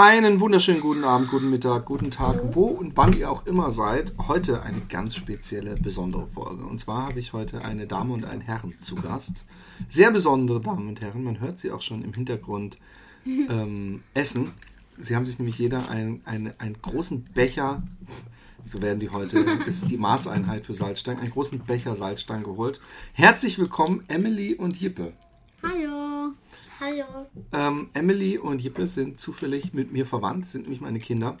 Einen wunderschönen guten Abend, guten Mittag, guten Tag, wo und wann ihr auch immer seid. Heute eine ganz spezielle, besondere Folge. Und zwar habe ich heute eine Dame und einen Herrn zu Gast. Sehr besondere Damen und Herren. Man hört sie auch schon im Hintergrund ähm, essen. Sie haben sich nämlich jeder einen, einen, einen großen Becher, so werden die heute, das ist die Maßeinheit für Salzstangen, einen großen Becher Salzstangen geholt. Herzlich willkommen, Emily und Jippe. Hallo. Ähm, Emily und Jippe sind zufällig mit mir verwandt, sind nämlich meine Kinder.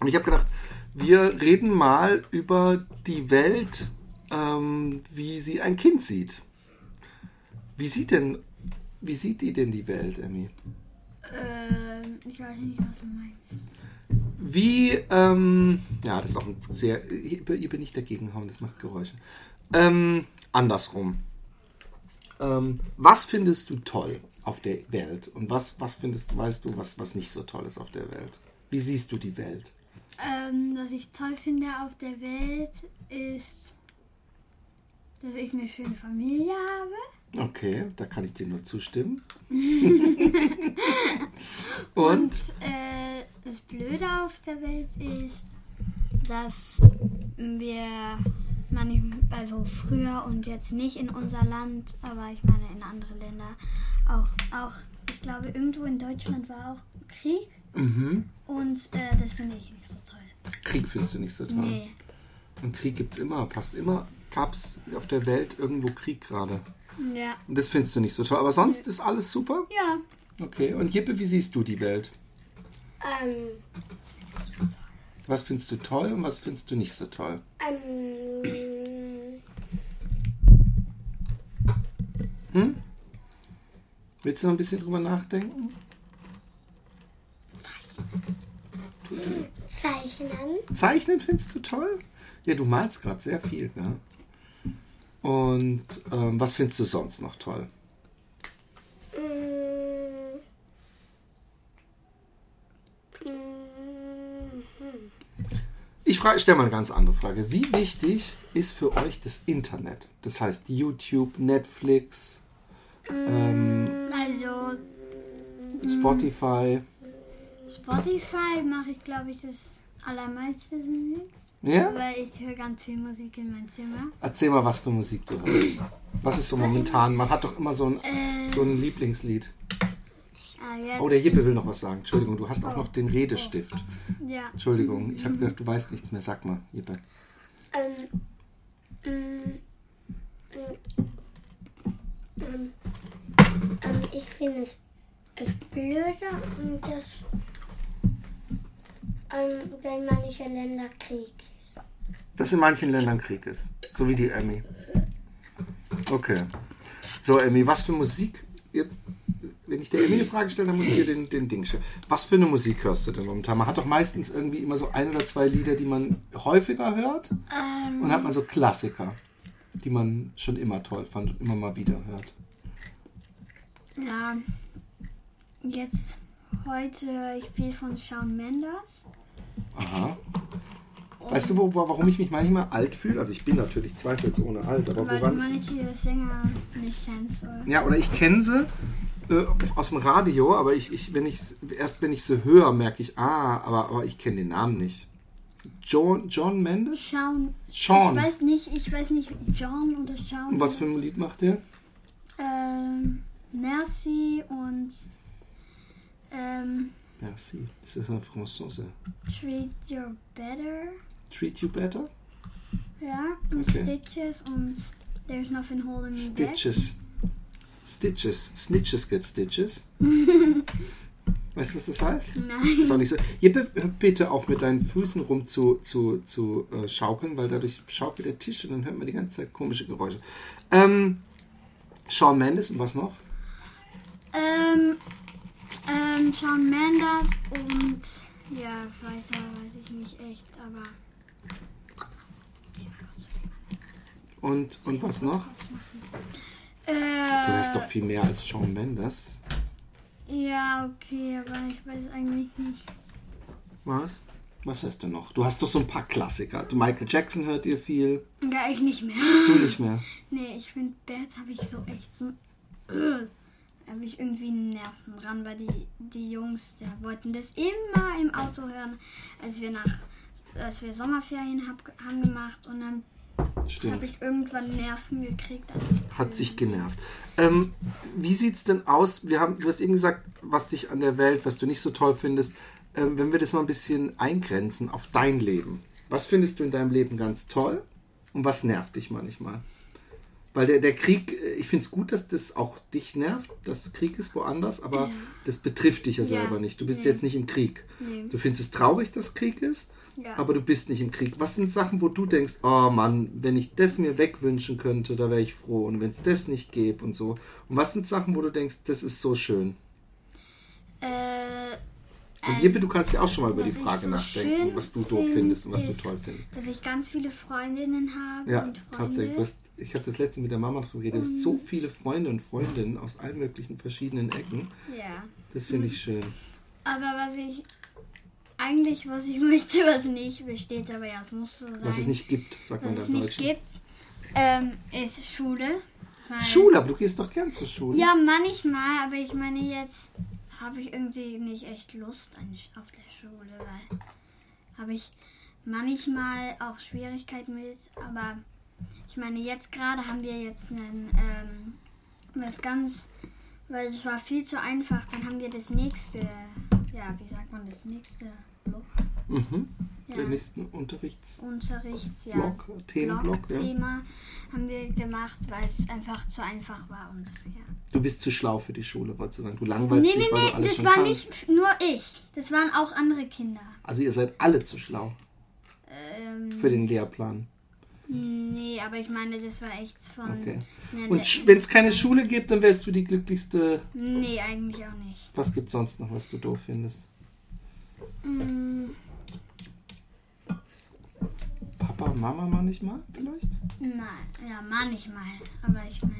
Und ich habe gedacht, wir reden mal über die Welt, ähm, wie sie ein Kind sieht. Wie sieht denn, wie sieht die denn die Welt, Emmy? Ähm, ich weiß nicht, was du meinst. Wie, ähm, ja, das ist auch ein sehr, Jippe, Jippe nicht dagegen hauen, das macht Geräusche. Ähm, andersrum. Ähm, was findest du toll auf der Welt? Und was, was findest du, weißt du, was, was nicht so toll ist auf der Welt? Wie siehst du die Welt? Ähm, was ich toll finde auf der Welt ist, dass ich eine schöne Familie habe. Okay, da kann ich dir nur zustimmen. Und, Und? äh, das Blöde auf der Welt ist, dass wir, also früher und jetzt nicht in unser Land, aber ich meine in andere Länder, auch, auch ich glaube, irgendwo in Deutschland war auch Krieg Mhm. und äh, das finde ich nicht so toll. Krieg findest du nicht so toll. Nee. Und Krieg gibt es immer, fast immer gab es auf der Welt irgendwo Krieg gerade. Ja. Und das findest du nicht so toll. Aber sonst ist alles super? Ja. Okay. Und Jippe, wie siehst du die Welt? Ähm, Was findest du toll und was findest du nicht so toll? ähm, Hm? Willst du noch ein bisschen drüber nachdenken? Zeichnen. Zeichnen findest du toll? Ja, du malst gerade sehr viel, ne? Und ähm, was findest du sonst noch toll? Mm, mm, Ich stelle mal eine ganz andere Frage. Wie wichtig ist für euch das Internet? Das heißt YouTube, Netflix, ähm, Also Spotify. Spotify mache ich, glaube ich, das allermeiste jetzt. Ja? Weil ich höre ganz viel Musik in meinem Zimmer. Erzähl mal, was für Musik du hörst. Was ist so momentan? Man hat doch immer so ein, Äh, so ein Lieblingslied. Ah, Oh, der Jippe will noch was sagen. Entschuldigung, du hast auch noch den Redestift. Ja. Entschuldigung, ich habe gedacht, du weißt nichts mehr. Sag mal, Jippe. ähm, mm, ähm, ähm, ich finde es blöder, dass ähm, wenn manche Länder Krieg ist. Dass in manchen Ländern Krieg ist. So wie die Emmy. Okay. So, Emmy, was für Musik jetzt. Wenn ich der eine Frage stelle, dann muss ich dir den, den Ding stellen. Was für eine Musik hörst du denn momentan? Man hat doch meistens irgendwie immer so ein oder zwei Lieder, die man häufiger hört. Ähm, Und dann hat man so Klassiker, die man schon immer toll fand und immer mal wieder hört. ja. Jetzt heute höre ich viel von Shawn Mendes. Aha. Weißt du, wo, warum ich mich manchmal alt fühle? Also ich bin natürlich zweifelsohne alt, aber Weil du woran manche Sänger nicht kennst. Oder? Ja, oder ich kenne sie äh, aus dem Radio, aber ich, ich, wenn ich erst wenn ich sie höre, merke ich, ah, aber, aber ich kenne den Namen nicht. John, John Mendes? Shawn. Sean. Ich weiß nicht, ich weiß nicht, John oder Shawn. Und was für ein Lied macht der? Ähm, Merci und ähm, Merci. Das ist ein Franzose. Treat Your Better. Treat You Better? Ja, und Okay. Stitches und There's Nothing Holding Me Back. Stitches. Stitches. Snitches get Stitches. weißt du, was das heißt? Ist Nein. auch nicht so. Hör bitte auf mit deinen Füßen rum zu, zu, zu äh, schaukeln, weil dadurch schaukelt der Tisch und dann hört man die ganze Zeit komische Geräusche. Ähm, Shawn Mendes und was noch? Ähm, ähm, Shawn Mendes und ja, weiter weiß ich nicht echt, aber Und, und was noch? Äh, Du hast doch viel mehr als Shawn Mendes. ja, okay, aber ich weiß eigentlich nicht. Was? Was hörst du noch? Du hast doch so ein paar Klassiker. Du Michael Jackson hört ihr viel. Ja, ich nicht mehr. Du nicht mehr. Nee, ich finde Bad habe ich so echt so. Äh, habe ich irgendwie Nerven dran, weil die, die Jungs, der wollten das immer im Auto hören, als wir nach als wir Sommerferien hab, haben gemacht und dann Stimmt. habe ich irgendwann Nerven gekriegt. Hat sich genervt. Ähm, wie sieht's denn aus? Wir haben, du hast eben gesagt, was dich an der Welt, was du nicht so toll findest. Ähm, wenn wir das mal ein bisschen eingrenzen auf dein Leben. Was findest du in deinem Leben ganz toll und was nervt dich manchmal? Weil der, der Krieg, äh, ich finde es gut, dass das auch dich nervt, dass Krieg ist woanders, aber das betrifft dich ja Ja. selber nicht. Du bist Nee. jetzt nicht im Krieg. Nee. Du findest es traurig, dass Krieg ist, Ja. aber du bist nicht im Krieg. Was sind Sachen, wo du denkst, oh Mann, wenn ich das mir wegwünschen könnte, da wäre ich froh. Und wenn es das nicht gäbe und so. Und was sind Sachen, wo du denkst, das ist so schön? Äh, Und Jippe, du kannst ja auch schon mal über die was Frage so nachdenken, was du doof find, findest und was ist- du toll findest. dass ich ganz viele Freundinnen habe Ja, und Freunde. tatsächlich. Hast, ich habe das letzte mit der Mama drüber geredet. Du hast so viele Freunde und Freundinnen aus allen möglichen verschiedenen Ecken. Ja. Das finde ich schön. Aber was ich eigentlich, was ich möchte, was nicht besteht, aber ja, es muss so sein. Was es nicht gibt, sagt man was es nicht gibt, ähm, ist Schule. Schule, aber du gehst doch gern zur Schule. Ja, manchmal, aber ich meine, jetzt habe ich irgendwie nicht echt Lust an, auf der Schule, weil habe ich manchmal auch Schwierigkeiten mit, aber ich meine, jetzt gerade haben wir jetzt einen, ähm, was ganz, weil es war viel zu einfach, dann haben wir das nächste, ja, wie sagt man, das nächste Block, Mhm. Ja. Den nächsten Unterrichts. Unterrichts, ja. Block, Themenblock, ja. Blockthema haben wir gemacht, weil es einfach zu einfach war und ja. Du bist zu schlau für die Schule, wolltest du sagen. Du langweilst Nee, dich, nee, weil du nee, alles das schon war kannst. nicht nur ich. Das waren auch andere Kinder. Also ihr seid alle zu schlau Ähm, für den Lehrplan. Nee, aber ich meine, das war echt von. Okay. Und wenn es keine Schule gibt, dann wärst du die glücklichste. Nee, eigentlich auch nicht. Was gibt sonst noch, was du doof findest? Mm, Papa und Mama manchmal vielleicht? nein, ja, manchmal. Aber ich meine.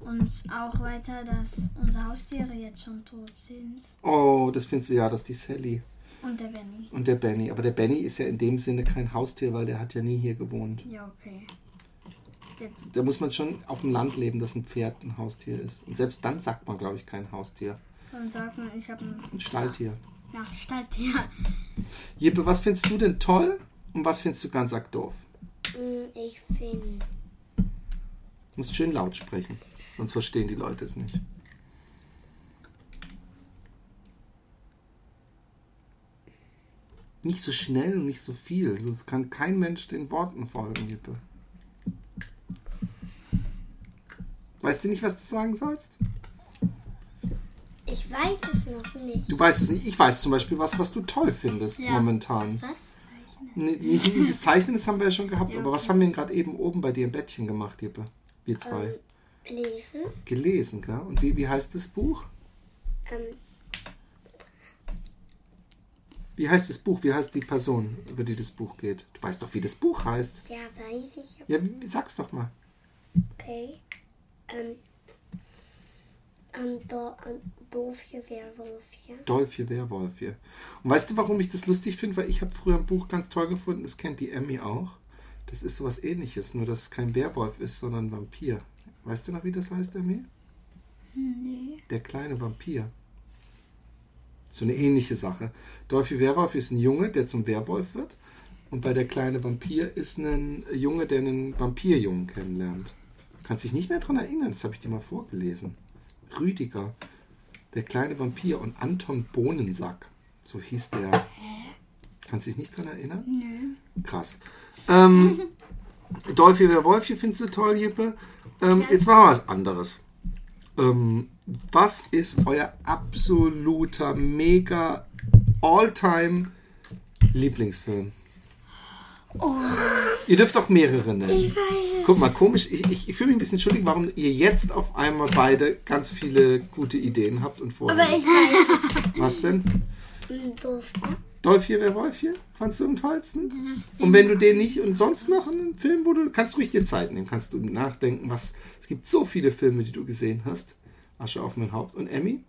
Und auch weiter, dass unsere Haustiere jetzt schon tot sind. Oh, das findest du ja, dass die Sally Und der Benny. und der Benny. Aber der Benny ist ja in dem Sinne kein Haustier, weil der hat ja nie hier gewohnt. Ja, okay. Jetzt, Da muss man schon auf dem Land leben, dass ein Pferd ein Haustier ist. Und selbst dann sagt man, glaube ich, kein Haustier. dann sagt man, ich habe ein. Ein Stalltier. Ja, Stalltier. Jippe, was findest du denn toll und was findest du ganz arg doof? Mm, Ich finde, Du musst schön laut sprechen, sonst verstehen die Leute es nicht. Nicht so schnell und nicht so viel, sonst kann kein Mensch den Worten folgen, Jippe. Weißt du nicht, was du sagen sollst? ich weiß es noch nicht. Du weißt es nicht. Ich weiß zum Beispiel was, was du toll findest Ja. momentan. Was? Nee, das Zeichnen, das haben wir ja schon gehabt. Ja, Aber was okay. haben wir denn gerade eben oben bei dir im Bettchen gemacht, Jippe? Wir zwei. Ähm, lesen. Gelesen, gell? Und wie, wie heißt das Buch? Ähm, Wie heißt das Buch? Wie heißt die Person, über die das Buch geht? Du weißt doch, wie das Buch heißt. ja, weiß ich. Ja, sag's doch mal. Okay. Ähm, ähm, do, ähm, Doofje, Werwolfje. Dolphje Werwolfje. Und weißt du, warum ich das lustig finde? Weil ich habe früher ein Buch ganz toll gefunden, das kennt die Emmy auch. Das ist sowas ähnliches, nur dass es kein Werwolf ist, sondern ein Vampir. Weißt du noch, wie das heißt, Emmy? Nee. Der kleine Vampir. So eine ähnliche Sache. Dolphy Werwolf ist ein Junge, der zum Werwolf wird. Und bei der kleine Vampir ist ein Junge, der einen Vampirjungen kennenlernt. Kannst dich nicht mehr daran erinnern, das habe ich dir mal vorgelesen. Rüdiger, der kleine Vampir und Anton Bohnensack, so hieß der. Kannst dich nicht daran erinnern? Nö. Krass. Ähm, Dolphy Werwolfje findest du toll, Jippe. Ähm, Jetzt machen wir was anderes. Ähm, was ist euer absoluter, mega, all-time Lieblingsfilm? Ihr dürft auch mehrere nennen. Guck mal, komisch, ich, ich, ich fühle mich ein bisschen schuldig, warum ihr jetzt auf einmal beide ganz viele gute Ideen habt und vorher. Aber ich weiß. Was denn? Mm, Doofje. Dolphy Werwolfje? Fandst du am tollsten? Und wenn du den nicht und sonst noch einen Film, wo du kannst du ruhig dir Zeit nehmen, kannst du nachdenken, was es gibt so viele Filme, die du gesehen hast. Asche auf mein Haupt und Emmy.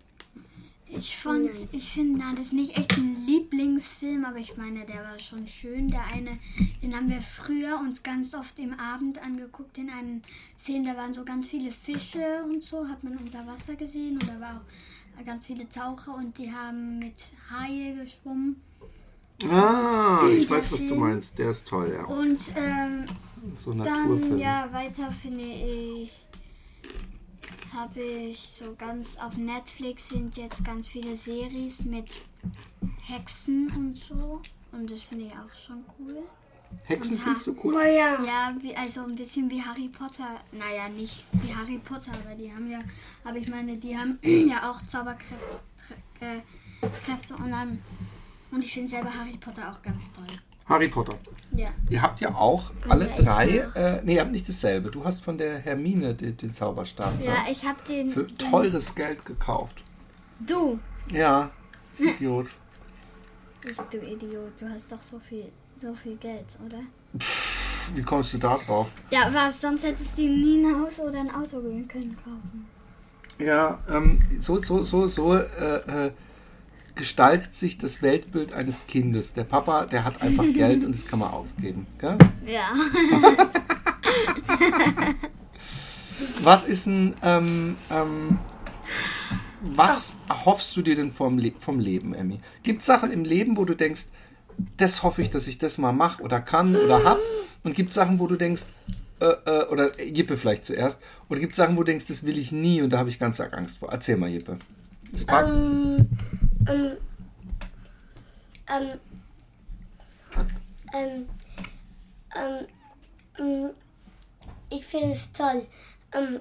Ich fand, ich finde, na, das ist nicht echt ein Lieblingsfilm, aber ich meine, der war schon schön. Der eine, den haben wir früher uns ganz oft im Abend angeguckt in einem Film, da waren so ganz viele Fische und so, hat man unser Wasser gesehen und da war auch ganz viele Taucher und die haben mit Haie geschwommen. Ah, ich weiß, was du meinst. Der ist toll, ja. Und ähm, So dann, ja, weiter finde ich, habe ich so ganz auf Netflix sind jetzt ganz viele Series mit Hexen und so. Und das finde ich auch schon cool. Hexen und findest du cool? Oh ja. Ja, wie, also ein bisschen wie Harry Potter. Naja, nicht wie Harry Potter, aber die haben ja, aber ich meine, die haben ja auch Zauberkräfte äh, Kräfte und dann. Und ich finde selber Harry Potter auch ganz toll. Harry Potter. Ja. Ihr habt ja auch alle Ja, drei, äh, nee, ihr habt nicht dasselbe. Du hast von der Hermine den, den Zauberstab Ja, ne? ich habe den. für teures Geld gekauft. Du! Ja, Idiot. Ich, du Idiot, du hast doch so viel, so viel Geld, oder? Wie kommst du da drauf? Ja, was? Sonst hättest du nie ein Haus oder ein Auto können kaufen. Ja, ähm, so, so, so, so äh, äh, gestaltet sich das Weltbild eines Kindes. Der Papa, der hat einfach Geld und das kann man ausgeben. Gell? Ja. Was ist ein, ähm, ähm, was erhoffst du dir denn vom, Le vom Leben, Emmy? Gibt es Sachen im Leben, wo du denkst, das hoffe ich, dass ich das mal mache oder kann oder hab? Und gibt es Sachen, wo du denkst, äh, äh, oder Jippe vielleicht zuerst, oder gibt es Sachen, wo du denkst, das will ich nie und da habe ich ganz arg Angst vor? Erzähl mal, Jippe. Das Ähm, ähm, ähm, ähm, ähm, ähm, ich finde es toll, ähm,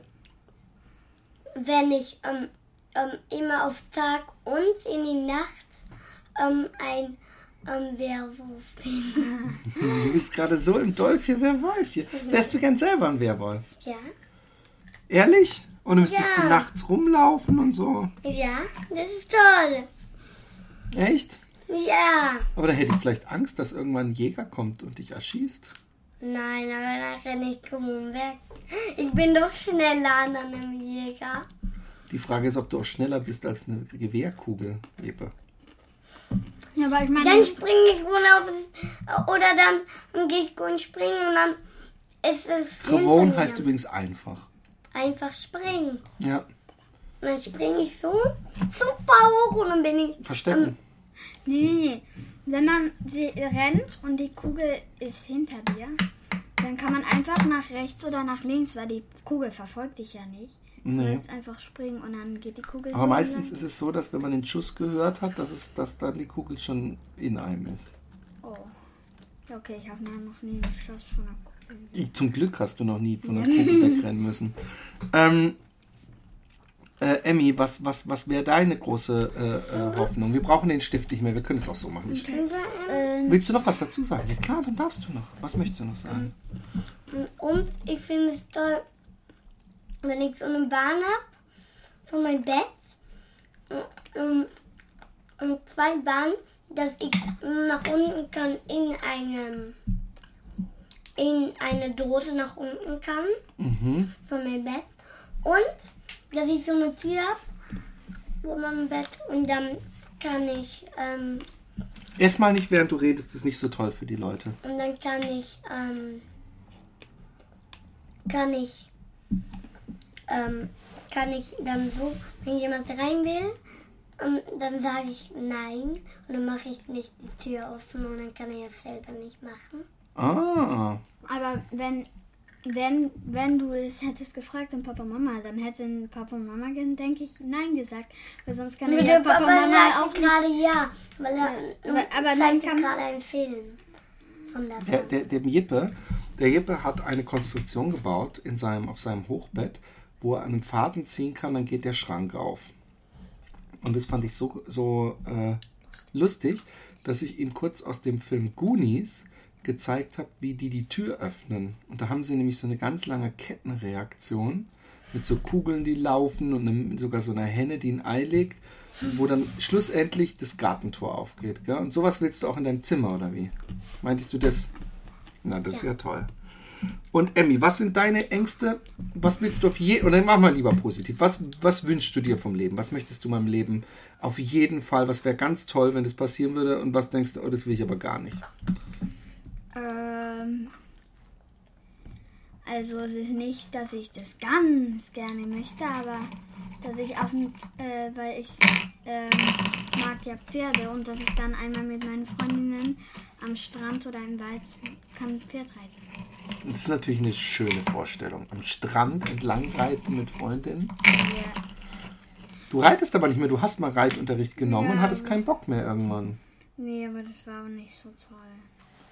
wenn ich ähm, ähm, immer auf Tag und in die Nacht ähm, ein ähm, Werwolf bin. du bist gerade so im Dolph hier, Werwolf hier. Wärst du gern selber ein Werwolf? Ja? Ehrlich? Und müsstest Ja. du nachts rumlaufen und so? Ja, das ist toll. Echt? Ja. Aber da hätte ich vielleicht Angst, dass irgendwann ein Jäger kommt und dich erschießt. Nein, aber dann renne ich krumm weg. Ich bin doch schneller an einem Jäger. Die Frage ist, ob du auch schneller bist als eine Gewehrkugel, Jeppe. Ja, aber ich meine, Dann springe ich runter auf das, oder dann, dann gehe ich und springen und dann ist es mir. heißt übrigens einfach. einfach springen. Ja, Und dann springe ich so super hoch und dann bin ich verstecken. nee, nee, nee. Wenn man sie rennt und die Kugel ist hinter dir, dann kann man einfach nach rechts oder nach links, weil die Kugel verfolgt dich ja nicht. Du Nee. kannst einfach springen und dann geht die Kugel Aber so meistens lang. ist es so, dass wenn man den Schuss gehört hat, dass, es, dass dann die Kugel schon in einem ist. Oh. Ja, okay, ich habe noch nie einen Schuss von der Kugel. Zum Glück hast du noch nie von der Kugel wegrennen müssen. Ähm, äh, Emmy, was, was, was wäre deine große äh, äh, Hoffnung? Wir brauchen den Stift nicht mehr, wir können es auch so machen. Ähm, Willst du noch was dazu sagen? Ja klar, dann darfst du noch. Was möchtest du noch sagen? Und ich finde es toll, wenn ich so eine Bahn habe von meinem Bett und, und zwei Bahnen, dass ich nach unten kann in einem in eine Dose nach unten kann Mhm. von meinem Bett und dass ich so eine Tür habe vor meinem Bett und dann kann ich ähm, Erstmal nicht, während du redest, ist nicht so toll für die Leute. Und dann kann ich, ähm, kann ich, ähm, kann ich dann so, wenn jemand rein will, ähm, dann sage ich nein und dann mache ich nicht die Tür offen und dann kann er es selber nicht machen. Ah, aber wenn, wenn, wenn du es hättest gefragt an Papa und Mama, dann hätten Papa und Mama, denke ich, nein gesagt. Weil sonst kann Und ja der Papa, Papa und Mama auch gerade ja, weil er aber- aber dann kann- gerade einen Film der der, der, dem Jippe, der Jippe hat eine Konstruktion gebaut in seinem, auf seinem Hochbett, wo er an einem Faden ziehen kann, dann geht der Schrank auf. Und das fand ich so, so äh, lustig, dass ich ihm kurz aus dem Film Goonies gezeigt habe, wie die die Tür öffnen. Und da haben sie nämlich so eine ganz lange Kettenreaktion mit so Kugeln, die laufen und einem, sogar so einer Henne, die ein Ei legt, wo dann schlussendlich das Gartentor aufgeht. Gell? Und sowas willst du auch in deinem Zimmer, oder wie? Meintest du das? Na, das ist ja toll. Und Emmy, was sind deine Ängste? Was willst du auf jeden oder mach mal lieber positiv. Was, was wünschst du dir vom Leben? Was möchtest du meinem Leben auf jeden Fall? Was wäre ganz toll, wenn das passieren würde? Und was denkst du, oh, das will ich aber gar nicht? Ähm, also es ist nicht, dass ich das ganz gerne möchte, aber dass ich auf dem, äh, weil ich ähm, mag ja Pferde und dass ich dann einmal mit meinen Freundinnen am Strand oder im Wald kann Pferd reiten. Das ist natürlich eine schöne Vorstellung. Am Strand entlang reiten mit Freundinnen. Ja. Du reitest aber nicht mehr. Du hast mal Reitunterricht genommen und Ja. hattest keinen Bock mehr irgendwann. Nee, aber das war auch nicht so toll.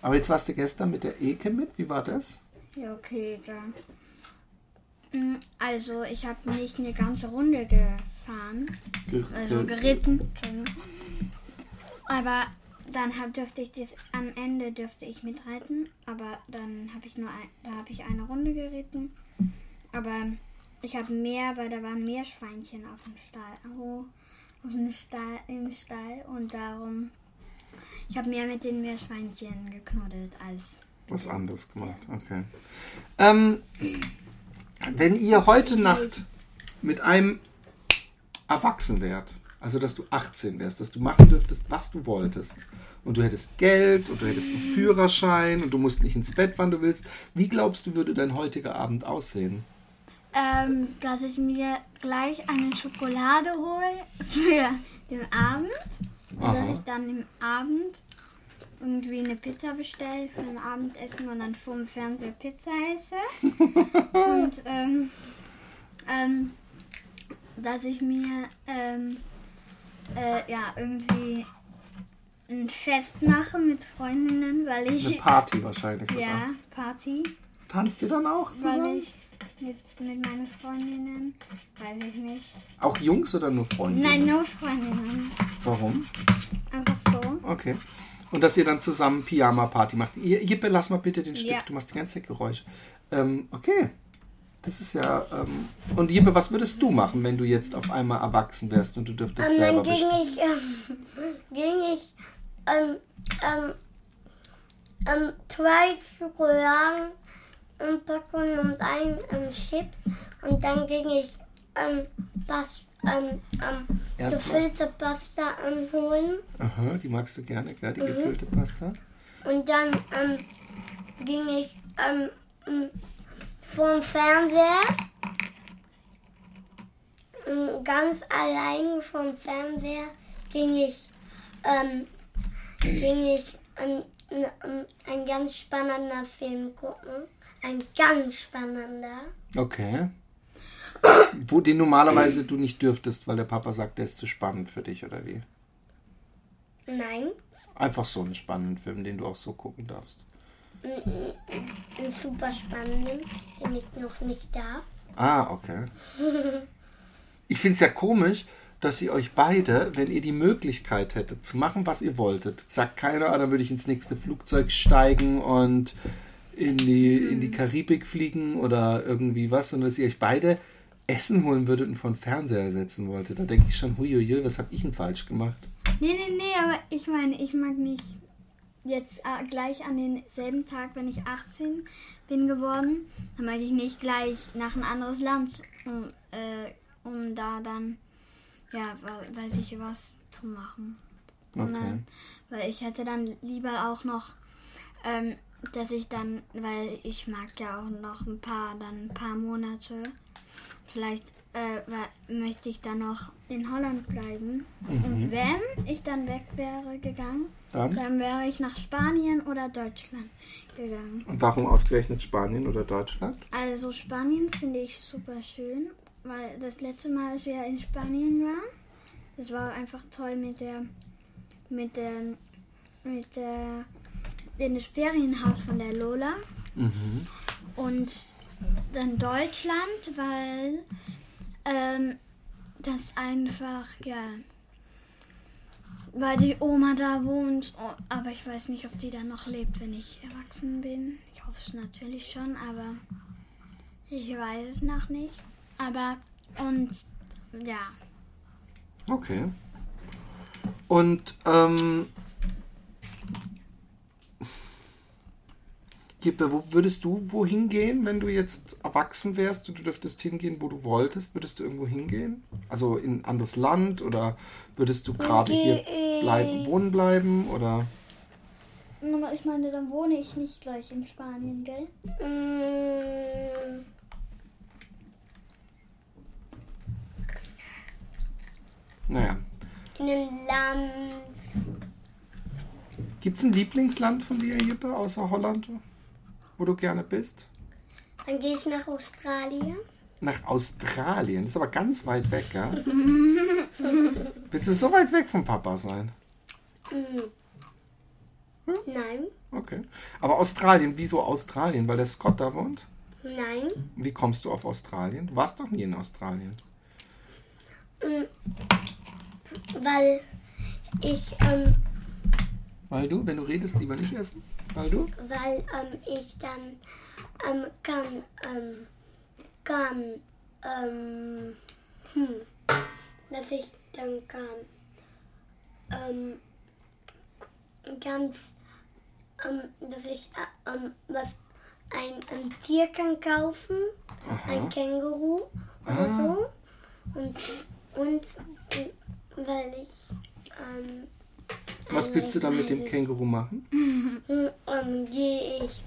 Aber jetzt warst du gestern mit der Eke mit. Wie war das? Ja, okay, dann. Mm, Also, ich habe nicht eine ganze Runde gefahren. Ge Also ge- geritten. Aber dann hab, dürfte ich das am Ende dürfte ich mitreiten, aber dann habe ich nur ein, da habe ich eine Runde geritten. Aber ich habe mehr, weil da waren Meerschweinchen auf dem Stall, oh, auf dem Stall im Stall und darum ich habe mehr mit den Meerschweinchen geknuddelt als Was anderes gemacht, okay. Ähm, wenn ihr heute Nacht mit einem erwachsen wärt, also dass du 18 wärst, dass du machen dürftest, was du wolltest, und du hättest Geld und du hättest einen Führerschein und du musst nicht ins Bett, wann du willst, wie glaubst du, würde dein heutiger Abend aussehen? ähm, dass ich mir gleich eine Schokolade hole für den Abend. Und dass ich dann im Abend irgendwie eine Pizza bestelle für ein Abendessen und dann vor dem Fernseher Pizza esse. und ähm, ähm, dass ich mir ähm, äh, ja irgendwie ein Fest mache mit Freundinnen, weil Eine ich Party wahrscheinlich. sogar. ja Party, Tanzt ihr dann auch weil zusammen? ich mit, mit meinen Freundinnen, weiß ich nicht. Auch Jungs oder nur Freunde? Nein, nur Freundinnen. Warum? Einfach so. Okay. Und dass ihr dann zusammen Pyjama-Party macht. Jippe, lass mal bitte den Stift, Ja. du machst die ganze Zeit Geräusche. Ähm, okay. Das ist ja. Ähm, und Jippe, was würdest du machen, wenn du jetzt auf einmal erwachsen wärst und du dürftest Und selber dann ging ich, ähm, ging ich ähm, ähm, ähm, zwei Schokoladen ähm, packen und ein ähm, Chips. Und dann ging ich ähm, was, ähm, ähm, gefüllte Pasta ähm, holen. Aha, die magst du gerne, gell, die Mhm. gefüllte Pasta. Und dann ähm, ging ich ähm, vom Fernseher. Ganz allein vom Fernseher ging ich, ähm, ging ich ähm, ähm, ein ganz spannender Film gucken. Ein ganz spannender. Okay. Wo den normalerweise du nicht dürftest, weil der Papa sagt, der ist zu spannend für dich, oder wie? Nein, Einfach so einen spannenden Film, den du auch so gucken darfst. ein super spannenden, den ich noch nicht darf. Ah, okay. Ich finde es ja komisch, dass ihr euch beide, wenn ihr die Möglichkeit hättet, zu machen, was ihr wolltet, sagt keiner, ah, dann würde ich ins nächste Flugzeug steigen und in die, in die Karibik fliegen oder irgendwie was, sondern dass ihr euch beide Essen holen würdet und von Fernseher setzen wolltet. Da denke ich schon, huiuiui, was habe ich denn falsch gemacht? Nee, nee, nee, aber ich meine, ich mag nicht jetzt äh, gleich an denselben Tag, wenn ich 18 bin geworden, dann mag ich nicht gleich nach ein anderes Land, um, äh, um da dann, ja, we- weiß ich was zu machen. Okay. Nein, weil ich hätte dann lieber auch noch, ähm, dass ich dann, weil ich mag ja auch noch ein paar, dann ein paar Monate, vielleicht äh, möchte ich dann noch in Holland bleiben. Und wenn ich dann weg wäre gegangen, Dann? dann wäre ich nach Spanien oder Deutschland gegangen. Und warum ausgerechnet Spanien oder Deutschland? Also Spanien finde ich super schön, weil das letzte Mal, als wir in Spanien waren, das war einfach toll mit der, mit der, mit der, in das Ferienhaus von der Lola Mhm. und dann Deutschland, weil ähm, das einfach, ja, weil die Oma da wohnt, oh, aber ich weiß nicht, ob die dann noch lebt, wenn ich erwachsen bin. Ich hoffe es natürlich schon, aber ich weiß es noch nicht. Aber, und, ja, Okay. Und ähm, Gippe, wo würdest du wohin gehen, wenn du jetzt erwachsen wärst und du dürftest hingehen, wo du wolltest? Würdest du irgendwo hingehen? Also in ein anderes Land oder würdest du gerade hier bleiben, wohnen bleiben oder? Mama, ich meine, dann wohne ich nicht gleich in Spanien, gell? Mm, Naja. in einem Land. Gibt es ein Lieblingsland von dir, Jippe, außer Holland, wo du gerne bist? Dann gehe ich nach Australien. Nach Australien. Das ist aber ganz weit weg, ja? Willst du so weit weg vom Papa sein? Mm. Nein, Okay. Aber Australien, wieso Australien? Weil der Scott da wohnt? nein. Wie kommst du auf Australien? Du warst doch nie in Australien. Weil ich, ähm, Weil du, wenn du redest, lieber nicht essen? Weil du? weil ähm, ich dann ähm, kann, ähm, kann, ähm, hm, dass ich dann kann, ähm, ganz, ähm, dass ich äh, ähm, was ein, ein Tier kann kaufen, ein Aha. Känguru oder Ah. so und und weil ich ähm, Was willst du dann mit dem Känguru machen? ähm, gehe ich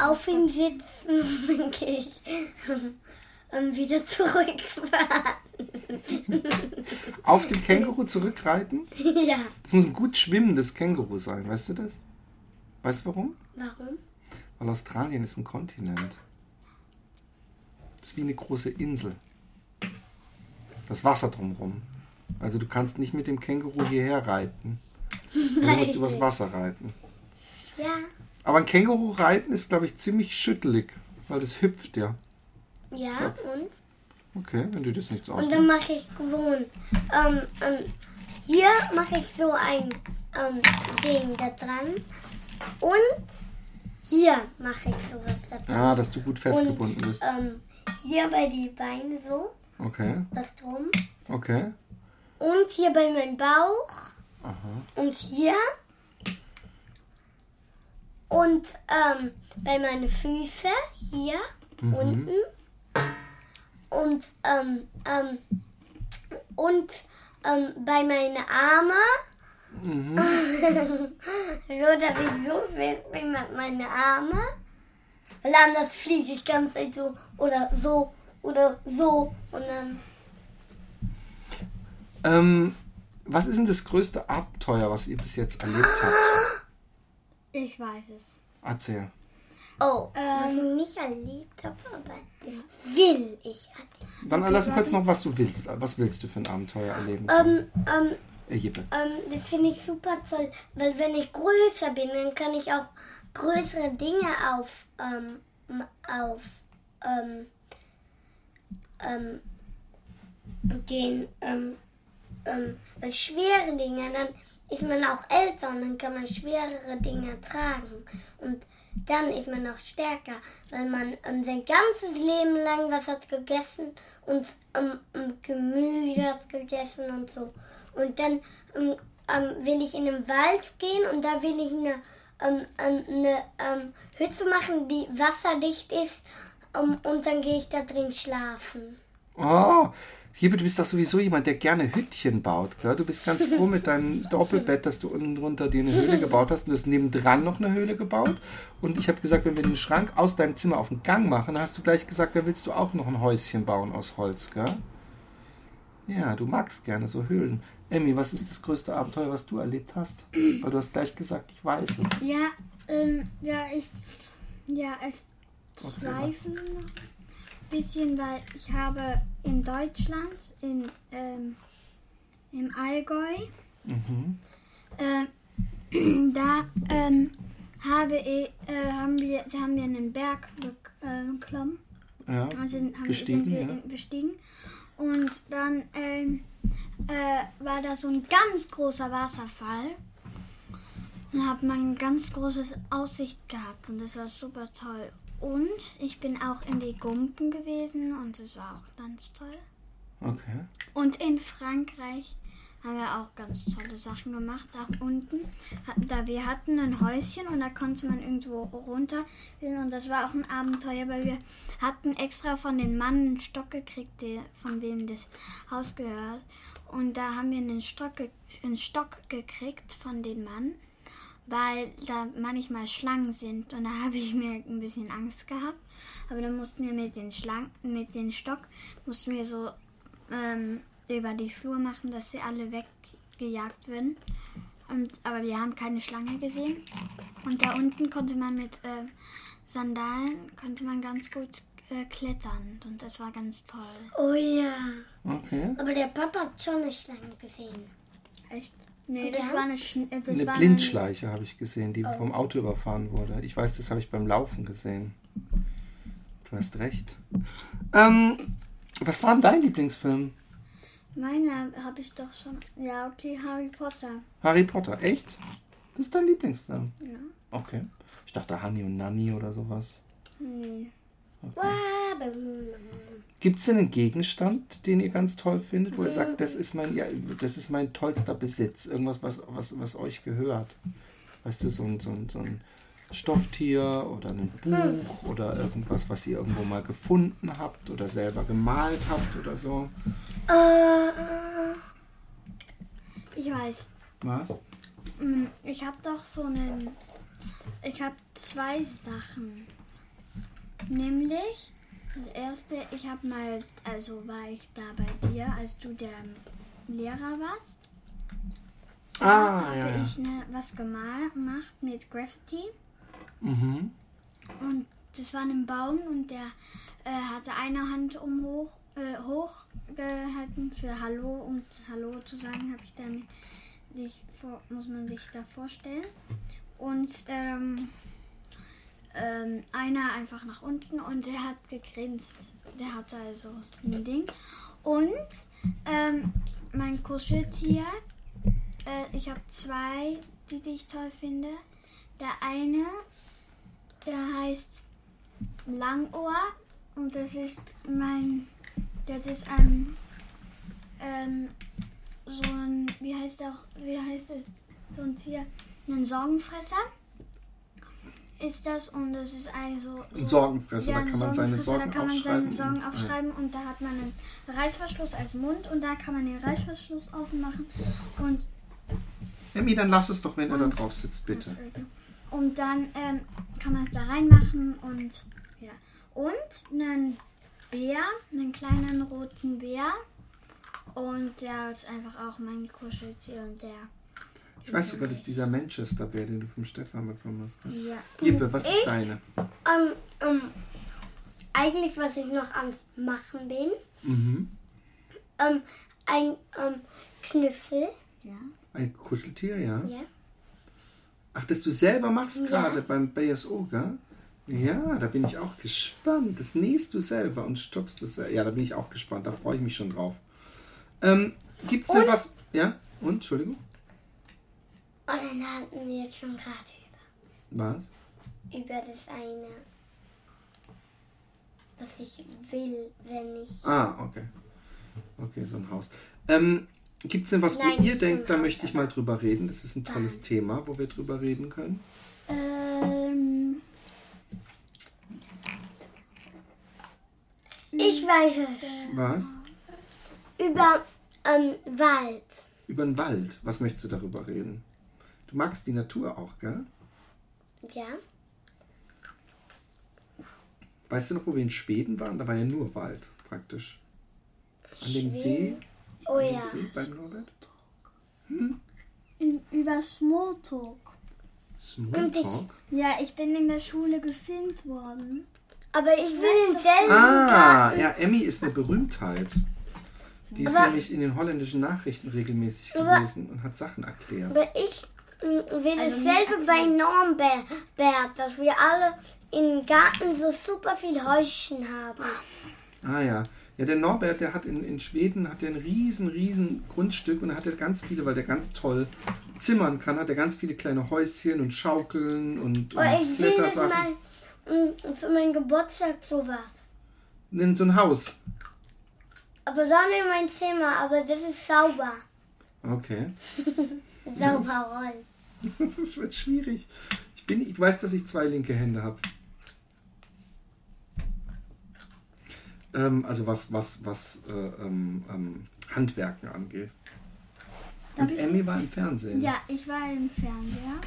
auf ihn sitzen und dann gehe ich ähm, wieder zurückfahren. Auf dem Känguru zurückreiten? ja. Das muss ein gut schwimmendes Känguru sein, weißt du das? Weißt du warum? Warum? Weil Australien ist ein Kontinent. Das ist wie eine große Insel. Das Wasser drumherum. Also du kannst nicht mit dem Känguru hierher reiten. Du musst übers Wasser reiten. Ja. Aber ein Känguru reiten ist, glaube ich, ziemlich schüttelig, weil das hüpft ja. Ja, und? Okay, wenn du das nicht so Und dann mache ich gewohnt. Ähm, ähm, hier mache ich so ein ähm, Ding da dran. Und hier mache ich sowas da dran. Ah, dass du gut festgebunden und, bist. Ähm, hier bei die Beine so, Okay, was drum. okay. Und hier bei meinem Bauch. Aha. Und hier. Und ähm, bei meinen Füßen hier Mhm. unten. Und, ähm, ähm, und ähm, bei meinen Armen. Mhm. so, dass ich so fest bin mit meinen Armen. Weil anders fliege ich ganz so oder so oder so. Und dann. Ähm, was ist denn das größte Abenteuer, was ihr bis jetzt erlebt habt? Ich weiß es. Erzähl. Oh, was ich nicht erlebt habe, aber das will ich erleben. Dann lass uns kurz noch, was du willst. Was willst du für ein Abenteuer erleben? Ähm, ähm, Äh, ähm, das finde ich super toll, weil wenn ich größer bin, dann kann ich auch größere Dinge auf, ähm, auf, ähm, ähm, gehen, ähm, ähm, weil schwere Dinge, dann ist man auch älter und dann kann man schwerere Dinge tragen und dann ist man auch stärker, weil man ähm, sein ganzes Leben lang was hat gegessen und ähm, Gemüse hat gegessen und so. Und dann ähm, ähm, will ich in den Wald gehen und da will ich eine, ähm, ähm, eine Hütte machen, die wasserdicht ist und dann gehe ich da drin schlafen. Oh, Jippe, du bist doch sowieso jemand, der gerne Hüttchen baut. Gell? Du bist ganz froh mit deinem Doppelbett, dass du unten drunter dir eine Höhle gebaut hast. Und du hast nebendran noch eine Höhle gebaut. Und ich habe gesagt, wenn wir den Schrank aus deinem Zimmer auf den Gang machen, dann hast du gleich gesagt, da willst du auch noch ein Häuschen bauen aus Holz. Gell? Ja, du magst gerne so Höhlen. Emmy, was ist das größte Abenteuer, was du erlebt hast? Weil du hast gleich gesagt, ich weiß es. Ja, ähm, ja, ich, ja, ich Erzähl bisschen, weil ich habe in Deutschland, in, ähm, im Allgäu, Mhm. äh, da ähm, habe ich, äh, haben, wir, haben wir einen Berg bek- äh, beklommen. Ja, Also haben, Bestiegen, sind wir ja. bestiegen. Und dann ähm, äh, war da so ein ganz großer Wasserfall. Und habe man ein ganz großes Aussicht gehabt und das war super toll. Und ich bin auch in die Gumpen gewesen und das war auch ganz toll. okay. Und in Frankreich haben wir auch ganz tolle Sachen gemacht. Auch unten, da wir hatten ein Häuschen und da konnte man irgendwo runter. Und das war auch ein Abenteuer, weil wir hatten extra von den Mann einen Stock gekriegt, der, von wem das Haus gehört. Und da haben wir einen Stock, einen Stock gekriegt von den Mann, weil da manchmal Schlangen sind. Und da habe ich mir ein bisschen Angst gehabt. Aber dann mussten wir mit den Schlangen, mit dem Stock, mussten wir so ähm, über die Flur machen, dass sie alle weggejagt werden. Und, aber wir haben keine Schlange gesehen. Und da unten konnte man mit äh, Sandalen konnte man ganz gut äh, klettern. Und das war ganz toll. Oh ja. Okay. Aber der Papa hat schon eine Schlange gesehen. Echt? Nee, das ja? war eine, Schn äh, das Eine war Blindschleiche habe ich gesehen, die vom Auto überfahren wurde. Ich weiß, das habe ich beim Laufen gesehen. Du hast recht. Ähm, was war denn dein Lieblingsfilm? Meine habe ich doch schon. Ja, okay, Harry Potter. Harry Potter, echt? Das ist dein Lieblingsfilm? Ja. Okay. Ich dachte Honey und Nanny oder sowas. Nee. Gibt es denn einen Gegenstand, den ihr ganz toll findet, wo ihr Also- sagt, das ist mein, ja, das ist mein tollster Besitz? Irgendwas, was, was, was euch gehört? Weißt du, so ein, so ein, so ein Stofftier oder ein Buch oder irgendwas, was ihr irgendwo mal gefunden habt oder selber gemalt habt oder so? Äh, Ich weiß. Was? Mm, Ich habe doch so einen. Ich habe zwei Sachen. Nämlich, das erste, ich habe mal, also war ich da bei dir, als du der Lehrer warst. Da Ah, habe ja, ich ne, was gemalt gemacht mit Graffiti. Mhm. Und das war ein Baum und der äh, hatte eine Hand um hoch, äh, hochgehalten für Hallo und Hallo zu sagen, habe ich damit sich vor, muss man sich da vorstellen. Und ähm, ähm, einer einfach nach unten und der hat gegrinst. Der hatte also ein Ding. Und ähm, mein Kuscheltier, äh, ich habe zwei, die, die ich toll finde. Der eine, der heißt Langohr und das ist mein, das ist ein, ähm, so ein, wie heißt auch, wie heißt das, so ein Tier, ein Sorgenfresser ist das und das ist also Ein Sorgenfresser, ja, da kann man seine Sorgen da kann man aufschreiben. seine Sorgen und- aufschreiben und da hat man einen Reißverschluss als Mund und da kann man den Reißverschluss aufmachen und Ja. Emmy, dann lass es doch, wenn er da drauf sitzt, bitte. Und dann ähm, kann man es da reinmachen und ja. Und einen Bär, einen kleinen roten Bär. Und der ist einfach auch mein Kuscheltier und der. Ich weiß sogar, das ist dieser Manchester-Bär, den du vom Stefan bekommen hast. gell? Ja. Liebe, was ist Ich? deine? ähm, ähm, eigentlich, was ich noch am Machen bin, Mhm. ähm, ein ähm, Knüffel. Ja. Ein Kuscheltier, ja. Ja. Ach, das du selber machst Ja. gerade beim BSO, gell? Ja, da bin ich auch gespannt. Das nähst du selber und stopfst es. Ja, da bin ich auch gespannt. Da freue ich mich schon drauf. Ähm, gibt's denn Und- was? Ja? Und? Entschuldigung? Und dann hatten wir jetzt schon gerade Was? über, über das eine, was ich will, wenn ich. Ah, okay. Okay, so ein Haus. Ähm, gibt's denn was, Nein, wo ihr denkt, da Haus, möchte ich mal drüber reden? Das ist ein tolles Thema, wo wir drüber reden können. Ähm, Ich weiß es. Was? Über ähm, Wald. Über den Wald. Was möchtest du darüber reden? Du magst die Natur auch, gell? Ja. Weißt du noch, wo wir in Schweden waren? Da war ja nur Wald, praktisch. An dem See. Oh An dem ja. See beim Norbert? in, über Smalltalk. Und ich- Smalltalk? Ja, ich bin in der Schule gefilmt worden. Aber ich will selber. Ah, ja, Emmy ist eine Berühmtheit. Die ist Aber- nämlich in den holländischen Nachrichten regelmäßig Aber- gewesen und hat Sachen erklärt. Aber ich mm, will Also dasselbe bei. Normbert, dass wir alle im Garten so super viel Häuschen haben. Ah ja. Ja, der Norbert, der hat in, in Schweden hat der ein riesen, riesen Grundstück und da hat er ganz viele, weil der ganz toll zimmern kann, hat er ganz viele kleine Häuschen und Schaukeln und, und ich will das Klettersachen. mal mm, für meinen Geburtstag sowas. In so ein Haus. Aber dann in mein Zimmer, aber das ist sauber. Okay. Sauber rollen. Das wird schwierig. Ich, bin, ich weiß, dass ich zwei linke Hände habe. Ähm, also was, was, was äh, ähm, ähm, Handwerken angeht. Darf Und Emmy war im Fernsehen. Ja, ich war im Fernseher.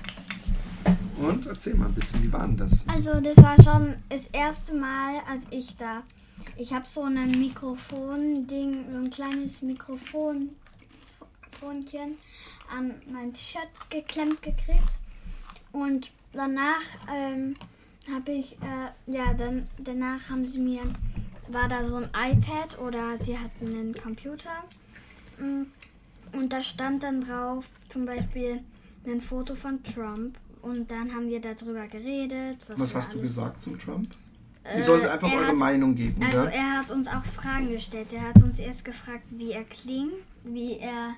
Und erzähl mal ein bisschen, wie war denn das? Also das war schon das erste Mal, als ich da. Ich habe so ein Mikrofon-Ding, so ein kleines Mikrofon Mikrofonchen an mein T-Shirt geklemmt gekriegt. Und danach ähm, habe ich, äh, ja, dann danach haben sie mir, war da so ein iPad oder sie hatten einen Computer. Mm, Und da stand dann drauf zum Beispiel ein Foto von Trump. Und dann haben wir darüber geredet. Was, Was hast du gesagt zum Trump? Äh, Ihr solltet einfach er eure hat- Meinung geben, Also oder? er hat uns auch Fragen gestellt. Er hat uns erst gefragt, wie er klingt, wie er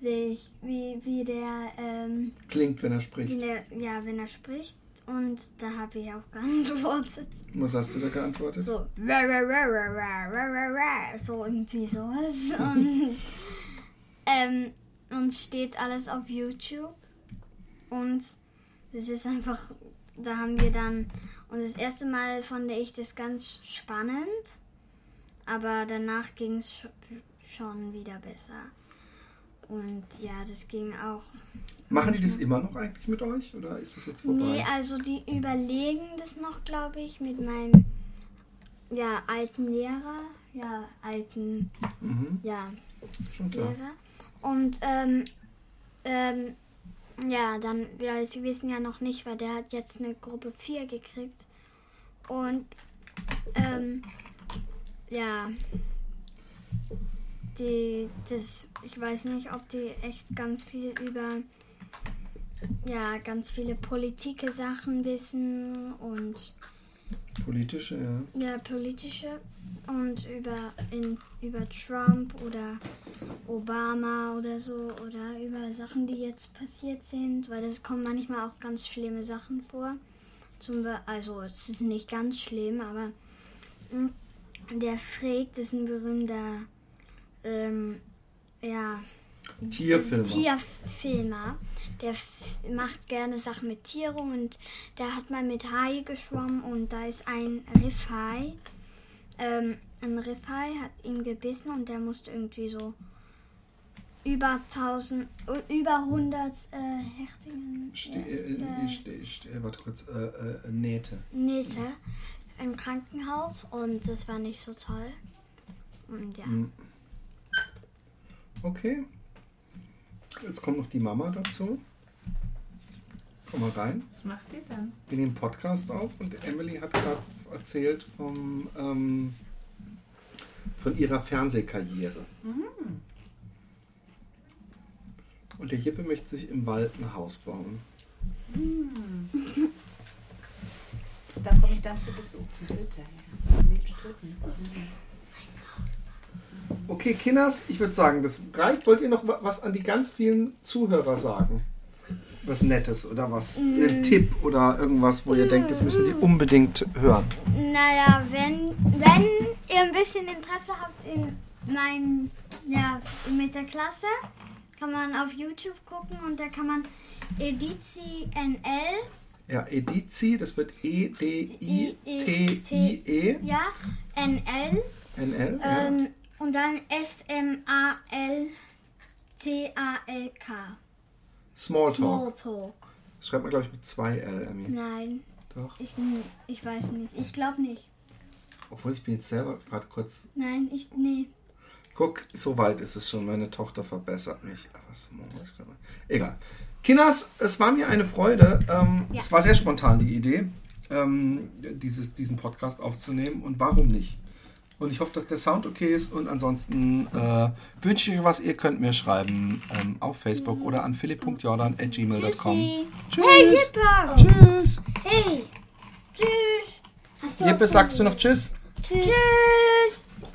sich, wie, wie der ähm, klingt, wenn er spricht. Der, ja, wenn er spricht. Und da habe ich auch geantwortet. Was hast du da geantwortet? So, so irgendwie sowas. Und, ähm, und steht alles auf YouTube. Und es ist einfach, da haben wir dann, und das erste Mal fand ich das ganz spannend, aber danach ging es schon wieder besser. Und ja, das ging auch. Machen die das immer noch eigentlich mit euch? Oder ist das jetzt vorbei? Nee, also die überlegen das noch, glaube ich, mit meinem ja, alten Lehrer. Ja, alten, mhm, ja, schon klar. Lehrer. Und ähm, ähm, ja, dann, ja, sie wissen ja noch nicht, weil der hat jetzt eine Gruppe 4 gekriegt. Und ähm, ja, die, das, ich weiß nicht, ob die echt ganz viel über, ja, ganz viele politische Sachen wissen und Politische, ja. ja, politische und über, in, über Trump oder Obama oder so oder über Sachen, die jetzt passiert sind, weil es kommen manchmal auch ganz schlimme Sachen vor. Zum Be also es ist nicht ganz schlimm, aber mm, der Freak ist ein berühmter ähm, ja, Tierfilmer. Tierfilmer. Der macht gerne Sachen mit Tieren und der hat mal mit Hai geschwommen und da ist ein Riffhai. Ähm, ein Riffhai hat ihn gebissen und der musste irgendwie so über 1000, äh, über 100 äh, Hechtingen Ste äh, äh, ste ste äh, warte kurz, äh, äh, Nähte. Nähte im Krankenhaus und das war nicht so toll. Und ja. Mhm. Okay. Jetzt kommt noch die Mama dazu. Komm mal rein. Was macht ihr dann? Wir nehmen Podcast auf und Emily hat gerade erzählt vom, ähm, von ihrer Fernsehkarriere. Und der Jippe möchte sich im Wald ein Haus bauen. Da komme ich dann zu Besuch. Hütte, ja. Am liebsten. Okay, Kinders, ich würde sagen, das reicht. Wollt ihr noch wa- was an die ganz vielen Zuhörer sagen? Was Nettes oder was? Einen Tipp oder irgendwas, wo ihr denkt, das müssen die unbedingt hören. Naja, wenn, wenn ihr ein bisschen Interesse habt in mein, ja, mit der Klasse, kann man auf YouTube gucken und da kann man Edizi NL, Ja, Edizi, das wird E E-D-I-T-I-E. ja, NL, NL. Ja. ähm, und dann S-M-A-L-T-A-L-K. Smalltalk. Smalltalk. Das schreibt man, glaube ich, mit zwei L, Emmy. Nein, Doch. ich, ich weiß nicht. Ich glaube nicht. Obwohl ich bin jetzt selber gerade kurz. Nein, ich, nee. Guck, so weit ist es schon. Meine Tochter verbessert mich. Aber Smalltalk. Egal. Kinders, es war mir eine Freude. Ähm, Ja. Es war sehr spontan die Idee, ähm, dieses, diesen Podcast aufzunehmen. Und warum nicht? Und ich hoffe, dass der Sound okay ist. Und ansonsten äh, wünsche ich euch was. Ihr könnt mir schreiben ähm, auf Facebook oder an philipp.jordan.gmail.com. Tschüss. Hey, Jipper! Tschüss. Hey! Tschüss! Jippe, sagst du noch Tschüss? Tschüss!